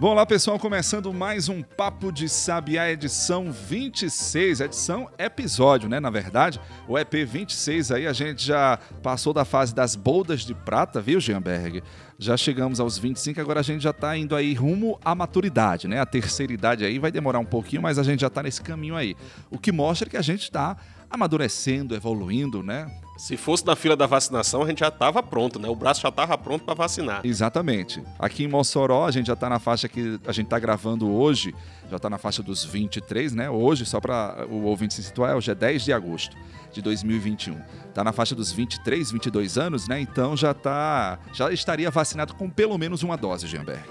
Bom, lá pessoal, começando mais um Papo de Sabiá, edição 26, edição episódio, né? Na verdade, o EP 26 aí a gente já passou da fase das boldas de prata, viu, Gianberg? Já chegamos aos 25, agora a gente já está indo aí rumo à maturidade, né? A terceira idade aí vai demorar um pouquinho, mas a gente já está nesse caminho aí. O que mostra que a gente está amadurecendo, evoluindo, né? Se fosse na fila da vacinação, a gente já estava pronto, né? O braço já estava pronto para vacinar. Exatamente. Aqui em Mossoró, a gente já está na faixa que a gente está gravando hoje, já está na faixa dos 23, né? Hoje, só para o ouvinte se situar, hoje é 10 de agosto de 2021. Está na faixa dos 23, 22 anos, né? Então já tá, já estaria vacinado com pelo menos uma dose, Gianberg.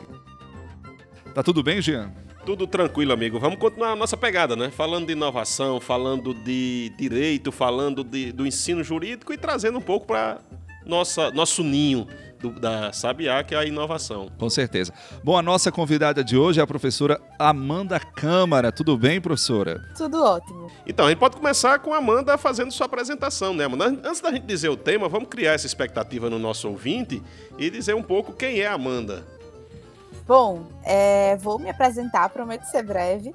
Tá tudo bem, Jean? Tudo tranquilo, amigo. Vamos continuar a nossa pegada, né? Falando de inovação, falando de direito, falando de, do ensino jurídico e trazendo um pouco para nossa nosso ninho do, da Sabiá, que é a inovação. Com certeza. Bom, a nossa convidada de hoje é a professora Amanda Câmara. Tudo bem, professora? Tudo ótimo. Então, a gente pode começar com a Amanda fazendo sua apresentação, né, Amanda? Antes da gente dizer o tema, vamos criar essa expectativa no nosso ouvinte e dizer um pouco quem é a Amanda. Bom, é, vou me apresentar, prometo ser breve.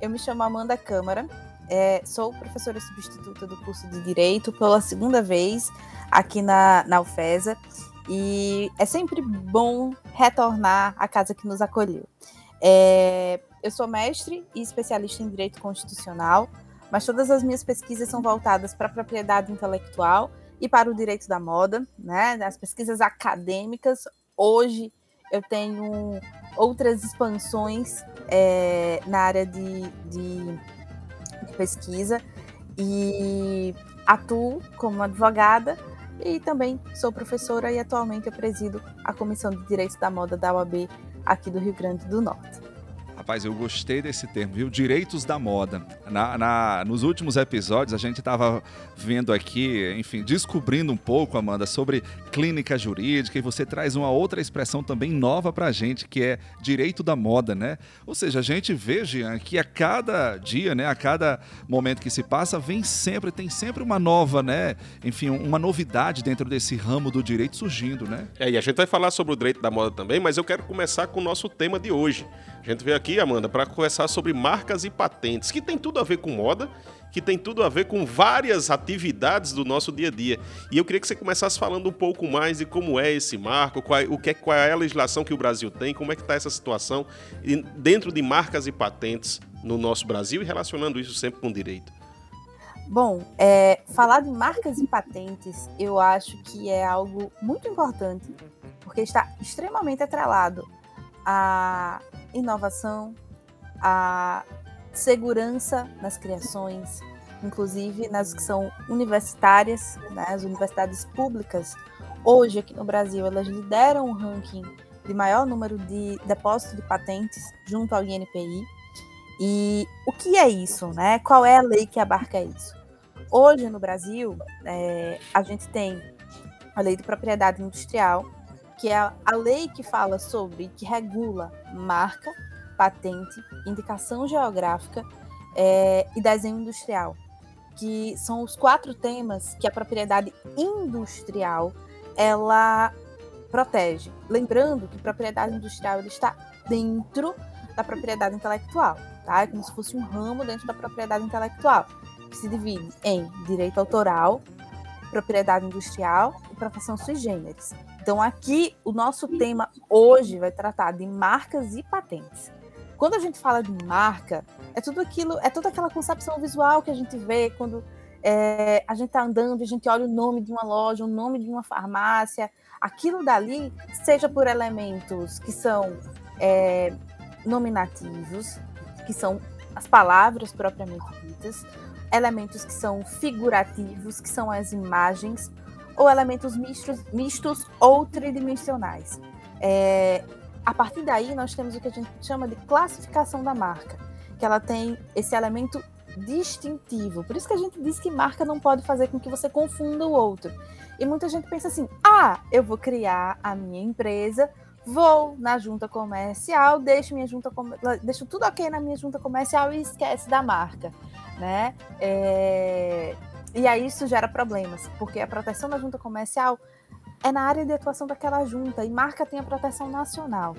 Eu me chamo Amanda Câmara, é, sou professora substituta do curso de Direito pela segunda vez aqui na, na UFESA e é sempre bom retornar à casa que nos acolheu. É, eu sou mestre e especialista em Direito Constitucional, mas todas as minhas pesquisas são voltadas para a propriedade intelectual e para o direito da moda, né? As pesquisas acadêmicas hoje eu tenho outras expansões é, na área de, de, de, pesquisa e atuo como advogada e também sou professora e atualmente eu presido a Comissão de Direitos da Moda da UAB aqui do Rio Grande do Norte. Rapaz, eu gostei desse termo, viu? Direitos da moda. Na, na nos últimos episódios, a gente estava vendo aqui, enfim, descobrindo um pouco, Amanda, sobre clínica jurídica e você traz uma outra expressão também nova para a gente, que é direito da moda, né? Ou seja, a gente vê, Jean, que a cada dia, né, a cada momento que se passa, vem sempre, tem sempre uma nova, né? Enfim, uma novidade dentro desse ramo do direito surgindo, né? É, e a gente vai falar sobre o direito da moda também, mas eu quero começar com o nosso tema de hoje. A gente veio aqui, Amanda, para conversar sobre marcas e patentes, que tem tudo a ver com moda, que tem tudo a ver com várias atividades do nosso dia a dia. E eu queria que você começasse falando um pouco mais de como é esse marco, qual, o que, é, qual é a legislação que o Brasil tem, como é que está essa situação dentro de marcas e patentes no nosso Brasil e relacionando isso sempre com direito. Bom, é, falar de marcas e patentes eu acho que é algo muito importante, porque está extremamente atrelado a inovação, a segurança nas criações, inclusive nas que são universitárias, né, as universidades públicas. Hoje, aqui no Brasil, elas lideram o ranking de maior número de depósitos de patentes junto ao INPI. E o que é isso? Né? Qual é a lei que abarca isso? Hoje, no Brasil, é, a gente tem a lei de propriedade industrial, que é a lei que fala sobre, que regula marca, patente, indicação geográfica é, e desenho industrial, que são os quatro temas que a propriedade industrial ela protege. Lembrando que propriedade industrial está dentro da propriedade intelectual, tá? É como se fosse um ramo dentro da propriedade intelectual, que se divide em direito autoral, propriedade industrial e proteção sui generis. Então, aqui, o nosso tema hoje vai tratar de marcas e patentes. Quando a gente fala de marca, é tudo aquilo, é toda aquela concepção visual que a gente vê quando é, a gente está andando, a gente olha o nome de uma loja, o nome de uma farmácia, aquilo dali, seja por elementos que são é, nominativos, que são as palavras propriamente ditas, elementos que são figurativos, que são as imagens, ou elementos mistos, mistos ou tridimensionais. É, a partir daí, nós temos o que a gente chama de classificação da marca, que ela tem esse elemento distintivo. Por isso que a gente diz que marca não pode fazer com que você confunda o outro. E muita gente pensa assim: ah, eu vou criar a minha empresa vou na junta comercial, deixo minha junta deixo tudo ok na minha junta comercial e esquece da marca, né? É... E aí isso gera problemas, porque a proteção da junta comercial é na área de atuação daquela junta e marca tem a proteção nacional.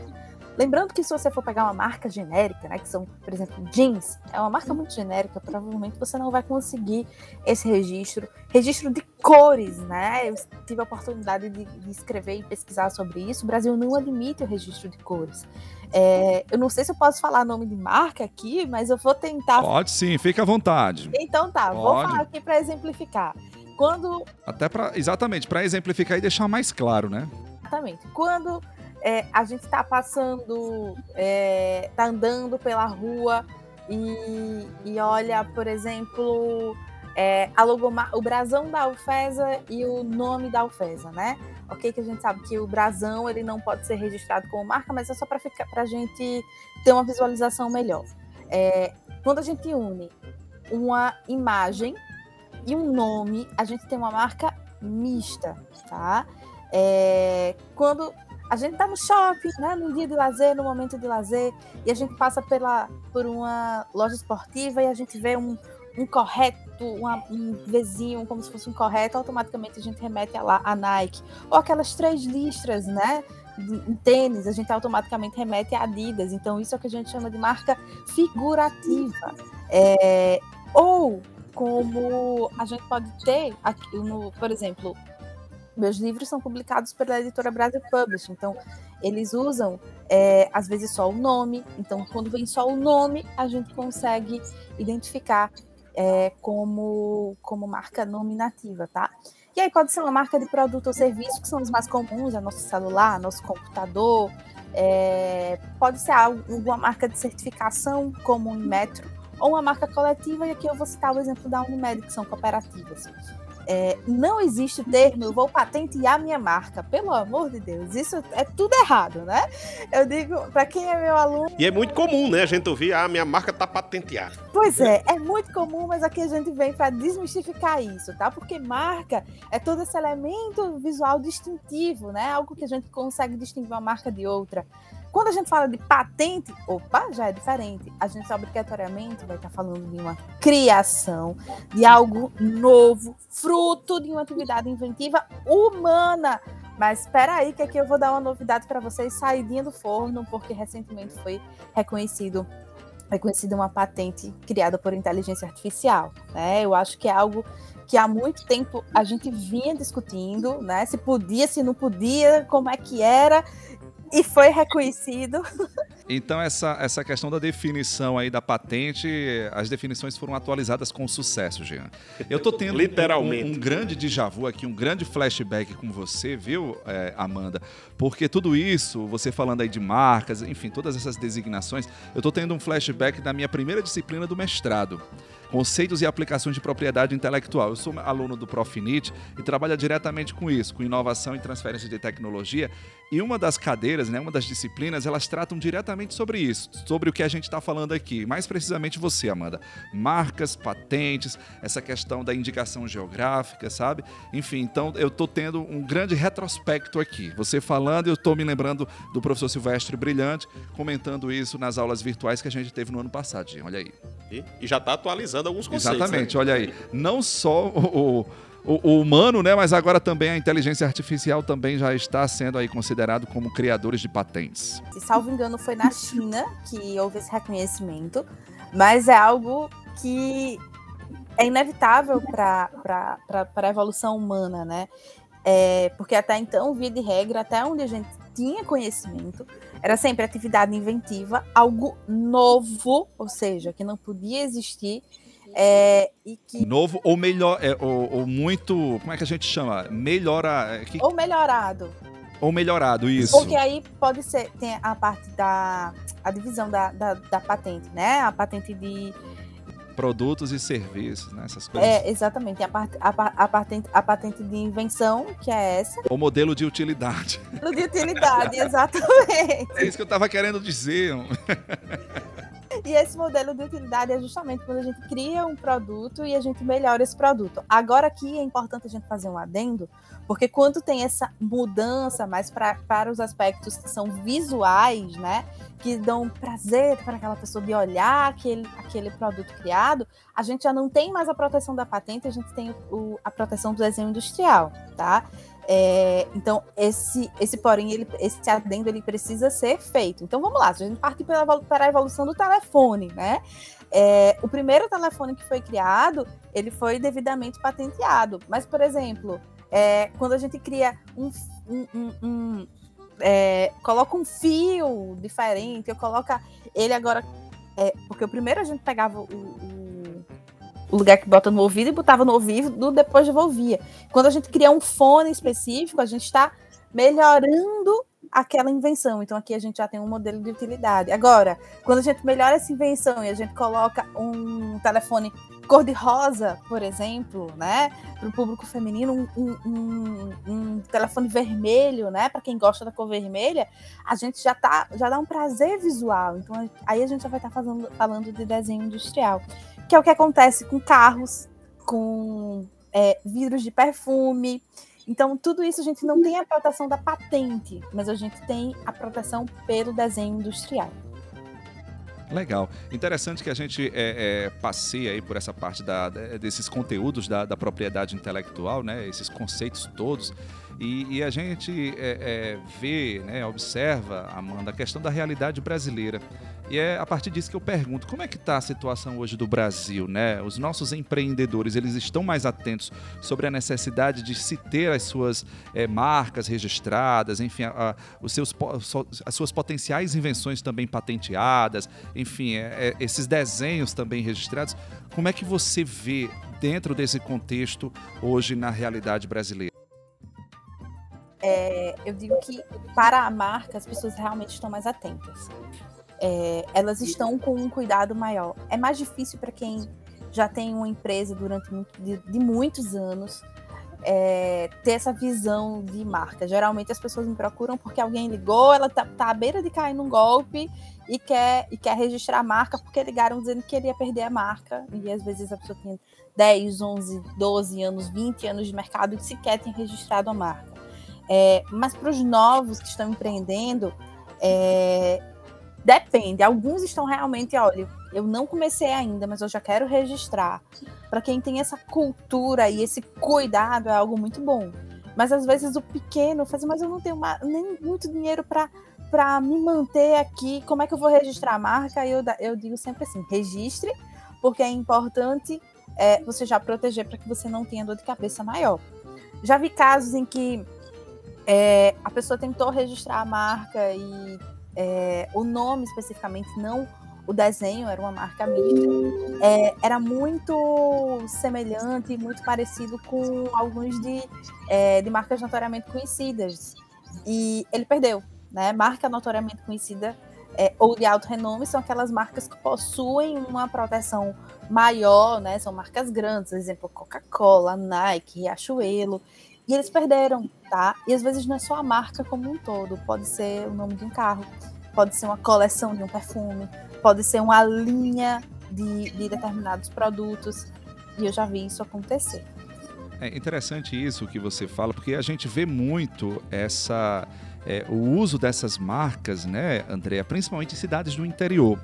Lembrando que se você for pegar uma marca genérica, né, que são, por exemplo, jeans, é uma marca muito genérica, provavelmente você não vai conseguir esse registro. Registro de cores, né? Eu tive a oportunidade de, escrever e pesquisar sobre isso. O Brasil não admite o registro de cores. É, eu não sei se eu posso falar nome de marca aqui, mas eu vou tentar. Pode sim, fica à vontade. Então tá, Pode. vou falar aqui para exemplificar. Quando. Até para. Exatamente, para exemplificar e deixar mais claro, né? Exatamente. Quando é, a gente está passando, está é, tá andando pela rua e, e olha, por exemplo, é, a logoma, o brasão da Alfesa e o nome da Alfesa, né? Ok, que a gente sabe que o brasão ele não pode ser registrado como marca, mas é só para a gente ter uma visualização melhor. É, quando a gente une uma imagem e um nome, a gente tem uma marca mista, tá? É, quando a gente tá no shopping, né, no dia de lazer, no momento de lazer, e a gente passa pela, por uma loja esportiva e a gente vê um, um correto, uma, um vizinho, como se fosse um correto, automaticamente a gente remete a, a Nike. Ou aquelas três listras, né? Em tênis, a gente automaticamente remete a Adidas. Então, isso é o que a gente chama de marca figurativa. É, ou como a gente pode ter, aqui, no, por exemplo, meus livros são publicados pela editora Brasil Publishing, então eles usam é, às vezes só o nome. Então, quando vem só o nome, a gente consegue identificar é, como, como marca nominativa, tá? E aí pode ser uma marca de produto ou serviço, que são os mais comuns, é nosso celular, nosso computador, é, pode ser alguma marca de certificação, como o Inmetro, ou uma marca coletiva, e aqui eu vou citar o exemplo da Unimed, que são cooperativas. É, não existe o termo, eu vou patentear minha marca. Pelo amor de Deus, isso é tudo errado, né? Eu digo, para quem é meu aluno. E é muito comum, né? A gente ouvir, ah, minha marca tá patenteada. Pois é, é muito comum, mas aqui a gente vem para desmistificar isso, tá? Porque marca é todo esse elemento visual distintivo, né? Algo que a gente consegue distinguir uma marca de outra. Quando a gente fala de patente, opa, já é diferente. A gente obrigatoriamente vai estar falando de uma criação, de algo novo, fruto de uma atividade inventiva humana. Mas espera aí que aqui eu vou dar uma novidade para vocês, saidinha do forno, porque recentemente foi reconhecido reconhecida uma patente criada por inteligência artificial. Né? Eu acho que é algo que há muito tempo a gente vinha discutindo, né? Se podia, se não podia, como é que era e foi reconhecido. Então, essa, essa questão da definição aí da patente, as definições foram atualizadas com sucesso, Jean. Eu tô tendo Literalmente. Um, um, grande déjà vu aqui, um grande flashback com você, viu, é, Amanda? Porque tudo isso, você falando aí de marcas, enfim, todas essas designações, eu tô tendo um flashback da minha primeira disciplina do mestrado. Conceitos e aplicações de propriedade intelectual. Eu sou aluno do Profinit e trabalho diretamente com isso, com inovação e transferência de tecnologia. E uma das cadeiras, né, uma das disciplinas, elas tratam diretamente sobre isso, sobre o que a gente está falando aqui. Mais precisamente você, Amanda. Marcas, patentes, essa questão da indicação geográfica, sabe? Enfim, então eu estou tendo um grande retrospecto aqui. Você falando, eu estou me lembrando do professor Silvestre Brilhante, comentando isso nas aulas virtuais que a gente teve no ano passado. Olha aí. E, já está atualizando alguns conceitos. Exatamente, né? olha aí. Não só o, o, o, humano, né, mas agora também a inteligência artificial também já está sendo aí considerado como criadores de patentes. Se salvo engano, foi na China que houve esse reconhecimento, mas é algo que é inevitável para a evolução humana, né? É, porque até então, via de regra, até onde a gente tinha conhecimento, era sempre atividade inventiva, algo novo, ou seja, que não podia existir. É, e que... Novo ou melhor, é, ou, ou, muito. Como é que a gente chama? Melhora. É, que... Ou melhorado. Ou melhorado, isso. Porque aí pode ser. Tem a parte da. A divisão da, da, da patente, né? A patente de produtos e serviços, né? Essas coisas. É, exatamente. A, part, a, a, patente, a patente de invenção, que é essa. O modelo de utilidade. Modelo de utilidade, exatamente. É isso que eu estava querendo dizer. E esse modelo de utilidade é justamente quando a gente cria um produto e a gente melhora esse produto. Agora aqui é importante a gente fazer um adendo, porque quando tem essa mudança mais para os aspectos que são visuais, né? Que dão prazer para aquela pessoa de olhar aquele, aquele produto criado, a gente já não tem mais a proteção da patente, a gente tem o, a proteção do desenho industrial, tá? É, então, esse, esse porém, ele, esse adendo, ele precisa ser feito. Então, vamos lá, a gente partir para a evolução do telefone, né? É, o primeiro telefone que foi criado, ele foi devidamente patenteado. Mas, por exemplo, é, quando a gente cria um, um, um, um é, coloca um fio diferente, eu coloca ele agora, é, porque o primeiro a gente pegava o, o o lugar que bota no ouvido e botava no ouvido, depois devolvia. Quando a gente cria um fone específico, a gente está melhorando aquela invenção. Então aqui a gente já tem um modelo de utilidade. Agora, quando a gente melhora essa invenção e a gente coloca um telefone cor-de-rosa, por exemplo, né, para o público feminino, um, um, um, telefone vermelho, né, para quem gosta da cor vermelha, a gente já tá, já dá um prazer visual. Então aí a gente já vai estar tá falando de desenho industrial que é o que acontece com carros, com é, vidros de perfume. Então, tudo isso a gente não tem a proteção da patente, mas a gente tem a proteção pelo desenho industrial. Legal. Interessante que a gente é, é, aí por essa parte da, desses conteúdos da, da, propriedade intelectual, né? Esses conceitos todos. E, e a gente é, é vê, né, observa, Amanda, a questão da realidade brasileira. E é a partir disso que eu pergunto, como é que está a situação hoje do Brasil, né? Os nossos empreendedores, eles estão mais atentos sobre a necessidade de se ter as suas é, marcas registradas, enfim, a, a, os seus, as suas potenciais invenções também patenteadas, enfim, é, é, esses desenhos também registrados. Como é que você vê dentro desse contexto hoje na realidade brasileira? É, eu digo que para a marca as pessoas realmente estão mais atentas é, elas estão com um cuidado maior. É mais difícil para quem já tem uma empresa durante muito, de, de, muitos anos é, ter essa visão de marca. Geralmente as pessoas me procuram porque alguém ligou, ela tá, tá à beira de cair num golpe e quer, e quer registrar a marca porque ligaram dizendo que ele ia perder a marca. E às vezes a pessoa tem 10, 11, 12 anos, 20 anos de mercado e sequer tem registrado a marca. É, mas para os novos que estão empreendendo, é, Depende. Alguns estão realmente, olha, eu não comecei ainda, mas eu já quero registrar. Para quem tem essa cultura e esse cuidado é algo muito bom. Mas às vezes o pequeno faz, mas eu não tenho uma, nem muito dinheiro para para me manter aqui. Como é que eu vou registrar a marca? Eu, eu digo sempre assim: registre, porque é importante é, você já proteger para que você não tenha dor de cabeça maior. Já vi casos em que é, a pessoa tentou registrar a marca e é, o nome especificamente, não o desenho, era uma marca mista, é, era muito semelhante, muito parecido com alguns de, é, de marcas notoriamente conhecidas. E ele perdeu, né? Marca notoriamente conhecida é, ou de alto renome são aquelas marcas que possuem uma proteção maior, né? São marcas grandes, por exemplo, Coca-Cola, Nike, Riachuelo. E eles perderam, tá? E às vezes não é só a marca como um todo, pode ser o nome de um carro, pode ser uma coleção de um perfume, pode ser uma linha de, de determinados produtos. E eu já vi isso acontecer. É interessante isso que você fala, porque a gente vê muito essa é, o uso dessas marcas, né, Andréa, principalmente em cidades do interior.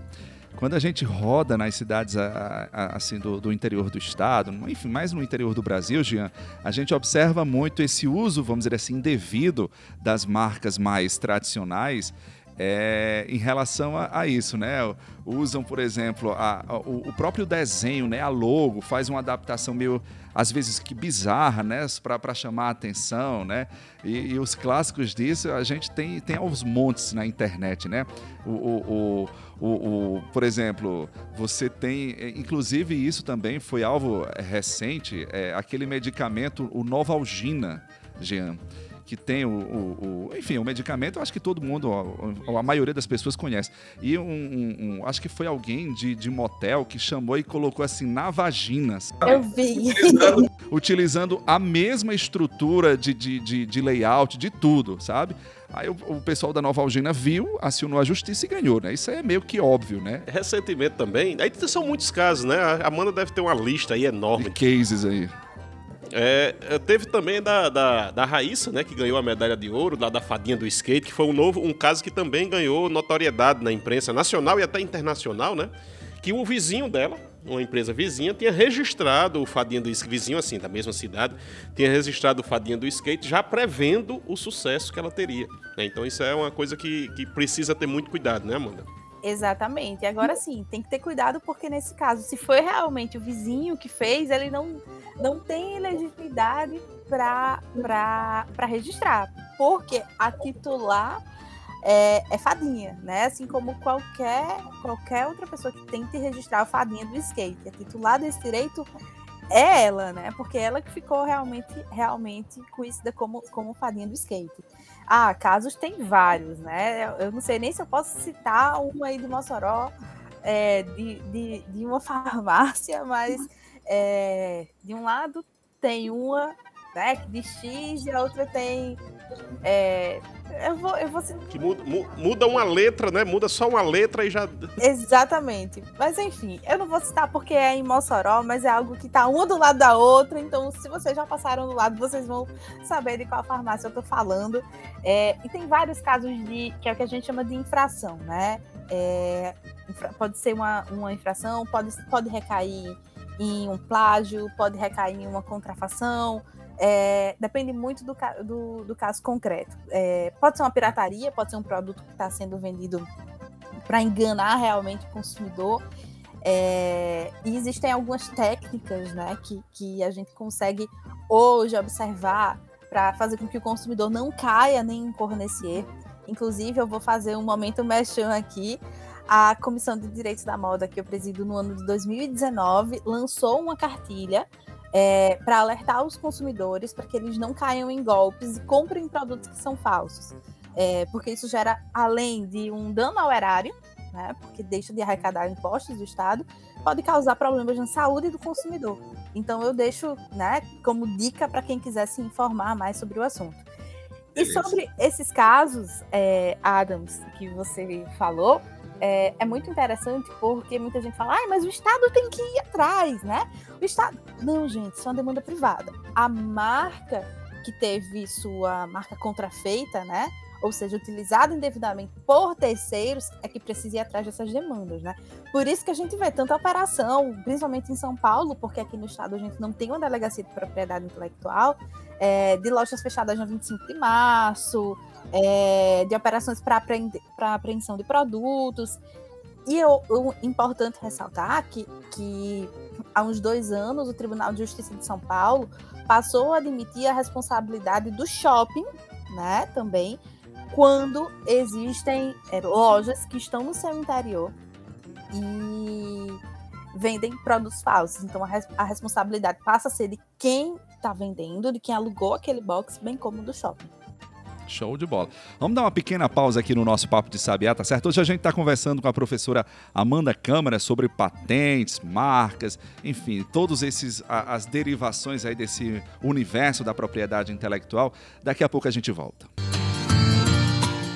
Quando a gente roda nas cidades a, a, assim do, do, interior do estado, enfim, mais no interior do Brasil, Jean, a gente observa muito esse uso, vamos dizer assim, indevido das marcas mais tradicionais é, em relação a, a, isso, né? Usam, por exemplo, a, a, o, o, próprio desenho, né? A logo faz uma adaptação meio, às vezes, que bizarra, né? Para chamar a atenção, né? E, e, os clássicos disso a gente tem, tem aos montes na internet, né? O, o, o, o, por exemplo, você tem, inclusive isso também foi alvo recente, é, aquele medicamento, o Novalgina, Jean que tem o, o, o, enfim, o medicamento, eu acho que todo mundo, a, a maioria das pessoas conhece. E um, um, um, acho que foi alguém de, de motel que chamou e colocou assim na vagina. Sabe? Eu vi. Utilizando, utilizando, a mesma estrutura de, de, de, de layout, de tudo, sabe? Aí o, o pessoal da Nova Algina viu, acionou a justiça e ganhou, né? Isso é meio que óbvio, né? Recentemente também, aí são muitos casos, né? A Amanda deve ter uma lista aí enorme. De cases aí. É, teve também da, da, da Raíssa, né, que ganhou a medalha de ouro, lá da fadinha do skate, que foi um novo, um caso que também ganhou notoriedade na imprensa nacional e até internacional, né? Que um vizinho dela, uma empresa vizinha, tinha registrado o fadinha do skate, vizinho assim, da mesma cidade, tinha registrado o fadinha do skate, já prevendo o sucesso que ela teria. Né? Então isso é uma coisa que, que precisa ter muito cuidado, né, Amanda? Exatamente. Agora sim, tem que ter cuidado porque nesse caso, se foi realmente o vizinho que fez, ele não, não tem legitimidade para registrar. Porque a titular é, é, fadinha, né? Assim como qualquer, qualquer outra pessoa que tente registrar a fadinha do skate. A titular desse direito é ela, né? Porque ela que ficou realmente, realmente conhecida como, como fadinha do skate. Ah, casos tem vários, né? Eu não sei nem se eu posso citar uma aí de Mossoró, é, de, de, de, uma farmácia, mas é, de um lado tem uma né, de X e a outra tem é, eu vou, eu vou Que muda, muda uma letra, né? Muda só uma letra e já. Exatamente. Mas enfim, eu não vou citar porque é em Mossoró, mas é algo que tá uma do lado da outra. Então, se vocês já passaram do lado, vocês vão saber de qual farmácia eu tô falando. É, e tem vários casos de que é o que a gente chama de infração, né? É, pode ser uma, uma infração, pode, pode recair em um plágio, pode recair em uma contrafação, é, depende muito do, do, do caso concreto. É, pode ser uma pirataria, pode ser um produto que está sendo vendido para enganar realmente o consumidor. É, e existem algumas técnicas né, que, que a gente consegue hoje observar para fazer com que o consumidor não caia nem erro. Inclusive, eu vou fazer um momento mexão aqui. A Comissão de Direitos da Moda, que eu presido no ano de 2019, lançou uma cartilha é, para alertar os consumidores para que eles não caiam em golpes e comprem produtos que são falsos. É, porque isso gera, além de um dano ao erário, né, porque deixa de arrecadar impostos do Estado, pode causar problemas na saúde do consumidor. Então eu deixo né, como dica para quem quiser se informar mais sobre o assunto. E sobre esses casos, é, Adams, que você falou, é, é, muito interessante porque muita gente fala, ah, mas o Estado tem que ir atrás, né? O Estado. Não, gente, isso é uma demanda privada. A marca que teve sua marca contrafeita, né? Ou seja, utilizada indevidamente por terceiros, é que precisa ir atrás dessas demandas, né? Por isso que a gente vê tanta operação, principalmente em São Paulo, porque aqui no estado a gente não tem uma delegacia de propriedade intelectual, é, de lojas fechadas no 25 de março, é, de operações para apreensão de produtos. E é importante ressaltar que, que há uns dois anos o Tribunal de Justiça de São Paulo passou a admitir a responsabilidade do shopping, né, também, quando existem é, lojas que estão no seu interior e vendem produtos falsos. Então a, res a responsabilidade passa a ser de quem está vendendo, de quem alugou aquele box, bem como do shopping. Show de bola. Vamos dar uma pequena pausa aqui no nosso Papo de Sabiá, tá certo? Hoje a gente está conversando com a professora Amanda Câmara sobre patentes, marcas, enfim, todos esses as derivações aí desse universo da propriedade intelectual. Daqui a pouco a gente volta.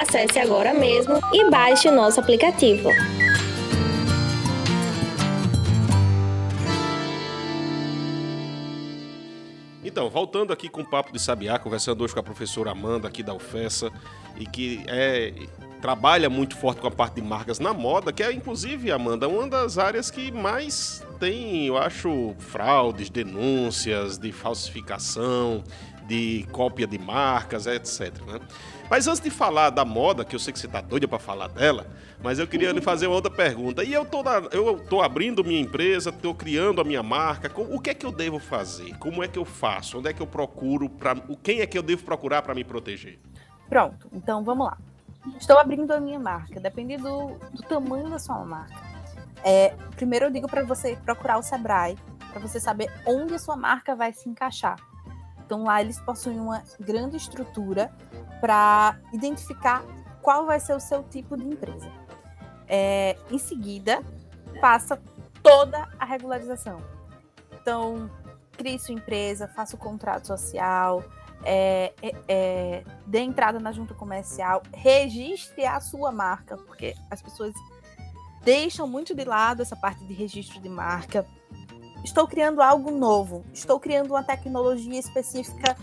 Acesse agora mesmo e baixe nosso aplicativo. Então, voltando aqui com o Papo de Sabiá, conversando hoje com a professora Amanda aqui da UFESA, e que é, trabalha muito forte com a parte de marcas na moda, que é, inclusive, Amanda, uma das áreas que mais tem, eu acho, fraudes, denúncias de falsificação, de cópia de marcas, etc. Né? Mas antes de falar da moda, que eu sei que você está doida para falar dela, mas eu queria lhe fazer uma outra pergunta. E eu tô, na, eu tô abrindo minha empresa, estou criando a minha marca. O que é que eu devo fazer? Como é que eu faço? Onde é que eu procuro? Pra, quem é que eu devo procurar para me proteger? Pronto, então vamos lá. estou abrindo a minha marca, depende do, do tamanho da sua marca. É, primeiro eu digo para você procurar o Sebrae, para você saber onde a sua marca vai se encaixar. Então lá eles possuem uma grande estrutura para identificar qual vai ser o seu tipo de empresa. É, em seguida, passa toda a regularização. Então, crie sua empresa, faça o contrato social, é, é, é, dê entrada na junta comercial, registre a sua marca, porque as pessoas deixam muito de lado essa parte de registro de marca. Estou criando algo novo, estou criando uma tecnologia específica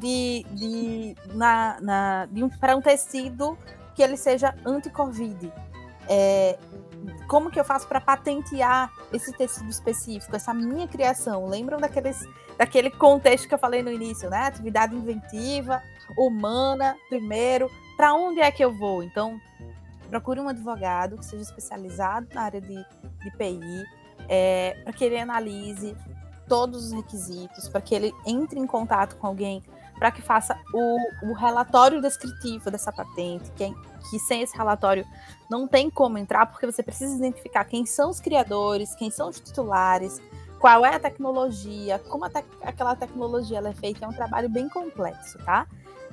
de, de, na, na, de um, para um tecido que ele seja anti-Covid. É, como que eu faço para patentear esse tecido específico, essa minha criação? Lembram daqueles, daquele contexto que eu falei no início, né? Atividade inventiva, humana, primeiro. Para onde é que eu vou? Então, procure um advogado que seja especializado na área de, de PI, é, para que ele analise todos os requisitos, para que ele entre em contato com alguém para que faça o, o, relatório descritivo dessa patente, que, é, que sem esse relatório não tem como entrar, porque você precisa identificar quem são os criadores, quem são os titulares, qual é a tecnologia, como te aquela tecnologia é feita, é um trabalho bem complexo, tá?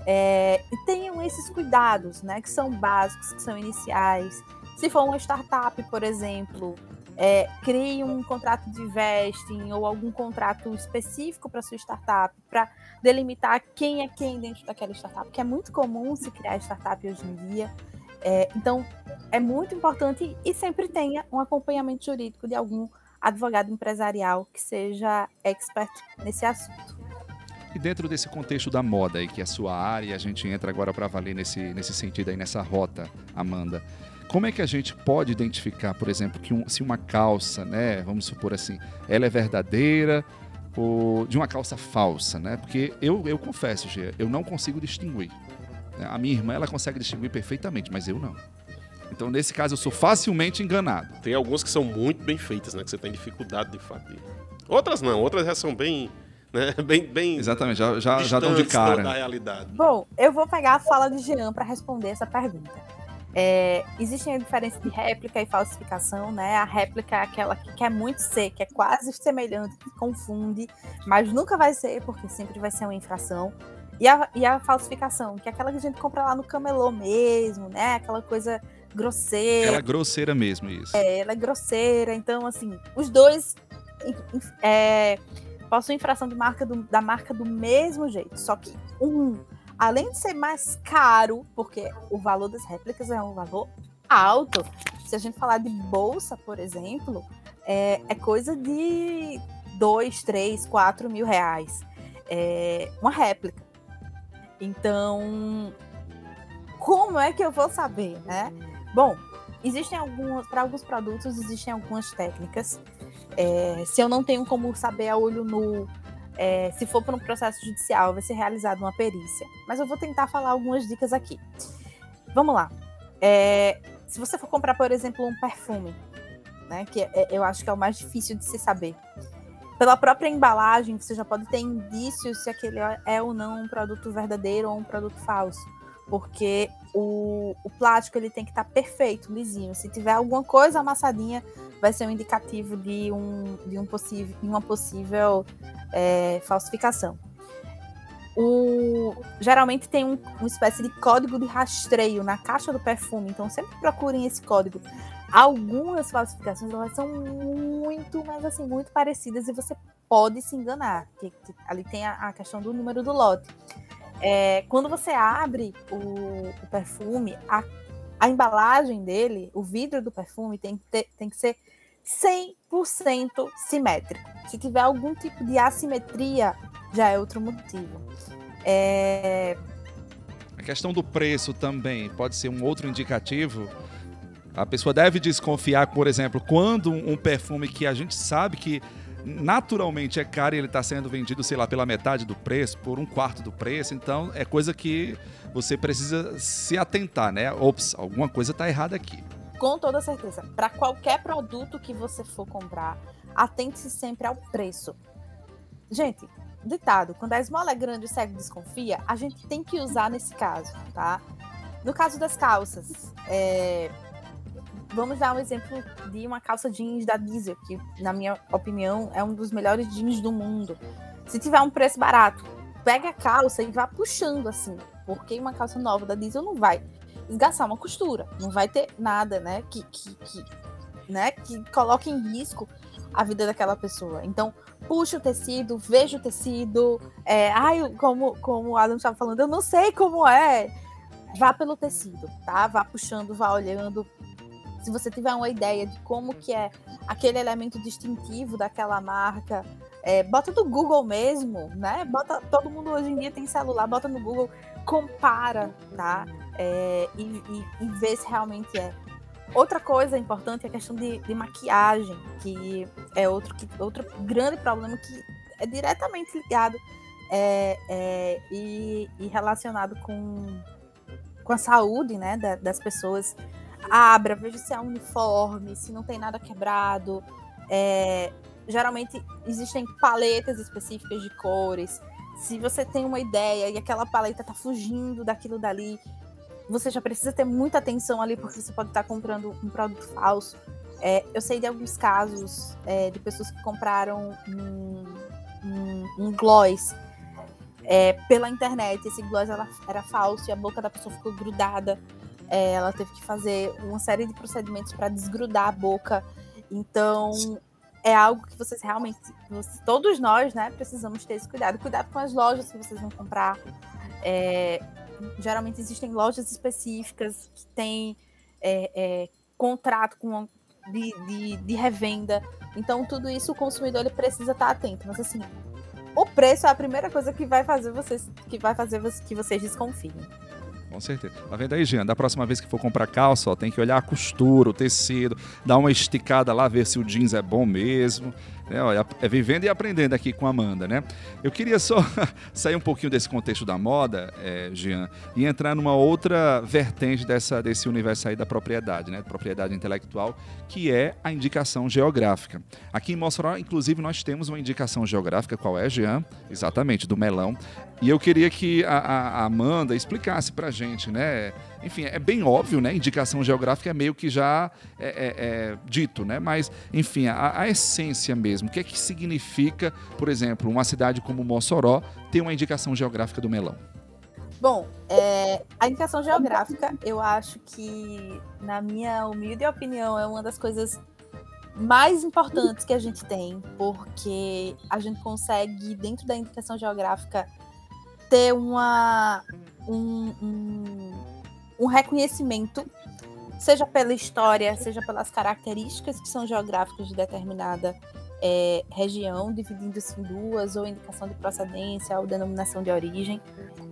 É, e tenham esses cuidados, né, que são básicos, que são iniciais. Se for uma startup, por exemplo, é, crie um contrato de vesting ou algum contrato específico para sua startup, para delimitar quem é quem dentro daquela startup, que é muito comum se criar startup hoje em dia. É, então, é muito importante e sempre tenha um acompanhamento jurídico de algum advogado empresarial que seja expert nesse assunto. E dentro desse contexto da moda aí, que é a sua área, a gente entra agora para valer nesse, nesse sentido aí, nessa rota, Amanda. Como é que a gente pode identificar, por exemplo, que um, se uma calça, né, vamos supor assim, ela é verdadeira ou de uma calça falsa, né? Porque eu, eu confesso, Gê, eu não consigo distinguir. Né? A minha irmã ela consegue distinguir perfeitamente, mas eu não. Então, nesse caso, eu sou facilmente enganado. Tem algumas que são muito bem feitas, né? Que você tem dificuldade de fato. Outras não, outras já são bem né? Bem, bem Exatamente, já, já, já dão de cara. Da realidade. Bom, eu vou pegar a fala de Jean para responder essa pergunta. É, existem a diferença de réplica e falsificação, né? A réplica é aquela que quer muito ser, que é quase semelhante, que confunde, mas nunca vai ser, porque sempre vai ser uma infração. E a, e a falsificação, que é aquela que a gente compra lá no camelô mesmo, né? Aquela coisa grosseira. Ela é grosseira mesmo, isso. É, ela é grosseira. Então, assim, os dois é, possuem infração de marca do, da marca do mesmo jeito. Só que um além de ser mais caro, porque o valor das réplicas é um valor alto. Se a gente falar de bolsa, por exemplo, é, é coisa de 2, 3, 4 mil reais. É uma réplica. Então, como é que eu vou saber, né? Bom, existem algumas, para alguns produtos existem algumas técnicas. É, se eu não tenho como saber a olho nu é, se for para um processo judicial, vai ser realizada uma perícia. Mas eu vou tentar falar algumas dicas aqui. Vamos lá. É, se você for comprar, por exemplo, um perfume, né, que é, eu acho que é o mais difícil de se saber, pela própria embalagem, você já pode ter indícios se aquele é ou não um produto verdadeiro ou um produto falso. Porque o, o plástico ele tem que estar tá perfeito, lisinho. Se tiver alguma coisa amassadinha, vai ser um indicativo de, um, de um possível, uma possível é, falsificação. O, geralmente tem um, uma espécie de código de rastreio na caixa do perfume, então sempre procurem esse código. Algumas falsificações elas são muito, mas assim, muito parecidas e você pode se enganar. Que, que, ali tem a, a, questão do número do lote. É, quando você abre o, o perfume, a, a, embalagem dele, o vidro do perfume tem que, ter, tem que ser 100% simétrico. Se tiver algum tipo de assimetria, já é outro motivo. É... A questão do preço também pode ser um outro indicativo. A pessoa deve desconfiar, por exemplo, quando um perfume que a gente sabe que naturalmente é caro e ele está sendo vendido, sei lá, pela metade do preço, por um quarto do preço. Então é coisa que você precisa se atentar, né? Ops, alguma coisa está errada aqui com toda certeza, para qualquer produto que você for comprar, atente-se sempre ao preço. Gente, ditado, quando a esmola é grande, o cego desconfia, a gente tem que usar nesse caso, tá? No caso das calças, é, vamos dar um exemplo de uma calça jeans da Diesel, que, na minha opinião, é um dos melhores jeans do mundo. Se tiver um preço barato, pega a calça e vá puxando assim, porque uma calça nova da Diesel não vai esgaçar uma costura, não vai ter nada, né, que, que, que, né, que coloque em risco a vida daquela pessoa. Então, puxa o tecido, veja o tecido. É, ai, como, como o Adam estava falando, eu não sei como é. Vá pelo tecido, tá? Vá puxando, vá olhando. Se você tiver uma ideia de como que é aquele elemento distintivo daquela marca, é, bota no Google mesmo, né? Bota, todo mundo hoje em dia tem celular, bota no Google, compara, tá? É, e, e, e vê se realmente é. Outra coisa importante é a questão de, de maquiagem, que é outro, que, outro grande problema que é diretamente ligado é, é, e, e, relacionado com, com a saúde né, da, das pessoas. Abra, veja se é uniforme, se não tem nada quebrado. É, geralmente existem paletas específicas de cores. Se você tem uma ideia e aquela paleta está fugindo daquilo dali, você já precisa ter muita atenção ali, porque você pode estar comprando um produto falso. É, eu sei de alguns casos é, de pessoas que compraram um, um, um gloss é, pela internet. Esse gloss ela, era falso e a boca da pessoa ficou grudada. É, ela teve que fazer uma série de procedimentos para desgrudar a boca. Então, é algo que vocês realmente, todos nós, né, precisamos ter esse cuidado. Cuidado com as lojas que vocês vão comprar. É, geralmente existem lojas específicas que têm é, é, contrato com de, de, de, revenda. Então, tudo isso o consumidor ele precisa estar atento. Mas assim, o preço é a primeira coisa que vai fazer vocês que vai fazer que vocês desconfiem. Com certeza. Tá vendo aí, Jean? Da próxima vez que for comprar calça, ó, tem que olhar a costura, o tecido, dar uma esticada lá, ver se o jeans é bom mesmo. Né? Olha, é vivendo e aprendendo aqui com a Amanda, né? Eu queria só sair um pouquinho desse contexto da moda, é, Jean, e entrar numa outra vertente dessa, desse universo aí da propriedade, né? Propriedade intelectual, que é a indicação geográfica. Aqui em Mossoró, inclusive, nós temos uma indicação geográfica, qual é, Jean? Exatamente, do melão. E eu queria que a, a Amanda explicasse pra gente, né? Enfim, é bem óbvio, né? Indicação geográfica é meio que já é, é, é dito, né? Mas, enfim, a, a, essência mesmo. O que é que significa, por exemplo, uma cidade como Mossoró ter uma indicação geográfica do melão? Bom, é, a indicação geográfica, eu acho que, na minha humilde opinião, é uma das coisas mais importantes que a gente tem, porque a gente consegue, dentro da indicação geográfica, ter uma, um, um, um reconhecimento, seja pela história, seja pelas características que são geográficas de determinada é, região, dividindo-se em duas, ou indicação de procedência, ou denominação de origem.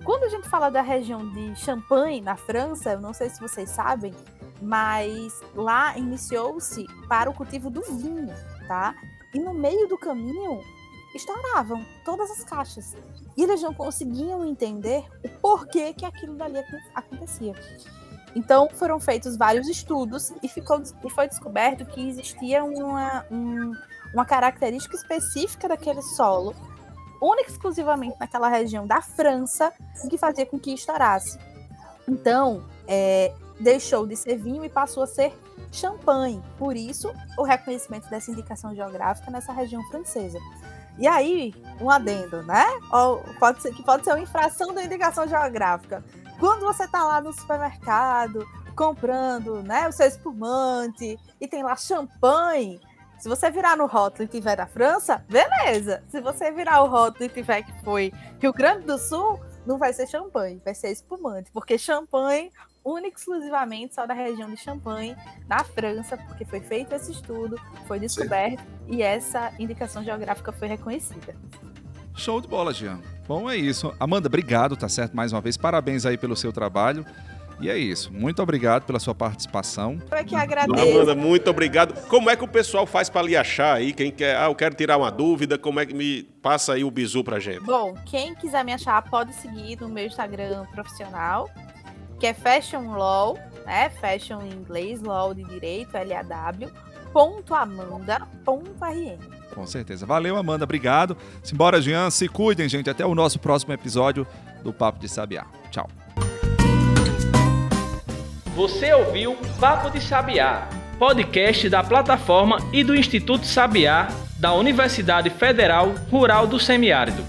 Quando a gente fala da região de Champagne, na França, eu não sei se vocês sabem, mas lá iniciou-se para o cultivo do vinho, tá? E no meio do caminho estouravam todas as caixas. E eles não conseguiam entender o porquê que aquilo dali acontecia. Então foram feitos vários estudos e, ficou, e foi descoberto que existia uma, um, uma característica específica daquele solo, única e exclusivamente naquela região da França, que fazia com que estourasse. Então, é, deixou de ser vinho e passou a ser champanhe. Por isso, o reconhecimento dessa indicação geográfica nessa região francesa. E aí, um adendo, né? Ou pode ser, que pode ser uma infração da indicação geográfica. Quando você está lá no supermercado comprando né, o seu espumante e tem lá champanhe, se você virar no rótulo e tiver da França, beleza. Se você virar o rótulo e tiver que foi Rio Grande do Sul, não vai ser champanhe, vai ser espumante, porque champanhe única e exclusivamente só da região de Champagne, na França, porque foi feito esse estudo, foi descoberto Sim. e essa indicação geográfica foi reconhecida. Show de bola, Jean. Bom, é isso. Amanda, obrigado, tá certo? Mais uma vez, parabéns aí pelo seu trabalho. E é isso. Muito obrigado pela sua participação. Eu é que agradeço. Amanda, muito obrigado. Como é que o pessoal faz para lhe achar aí? Quem quer, ah, eu quero tirar uma dúvida, como é que me passa aí o bizu pra gente? Bom, quem quiser me achar pode seguir no meu Instagram profissional, que é Fashion Law, né? Fashion em inglês, Law de Direito, L-A-W, ponto Amanda, ponto RN. Com certeza. Valeu, Amanda. Obrigado. Simbora, Jean. Se cuidem, gente. Até o nosso próximo episódio do Papo de Sabiá. Tchau. Você ouviu Papo de Sabiá, podcast da plataforma e do Instituto Sabiá da Universidade Federal Rural do Semiárido,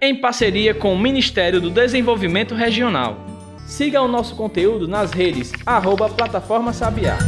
em parceria com o Ministério do Desenvolvimento Regional. Siga o nosso conteúdo nas redes arroba Plataforma Sabiá.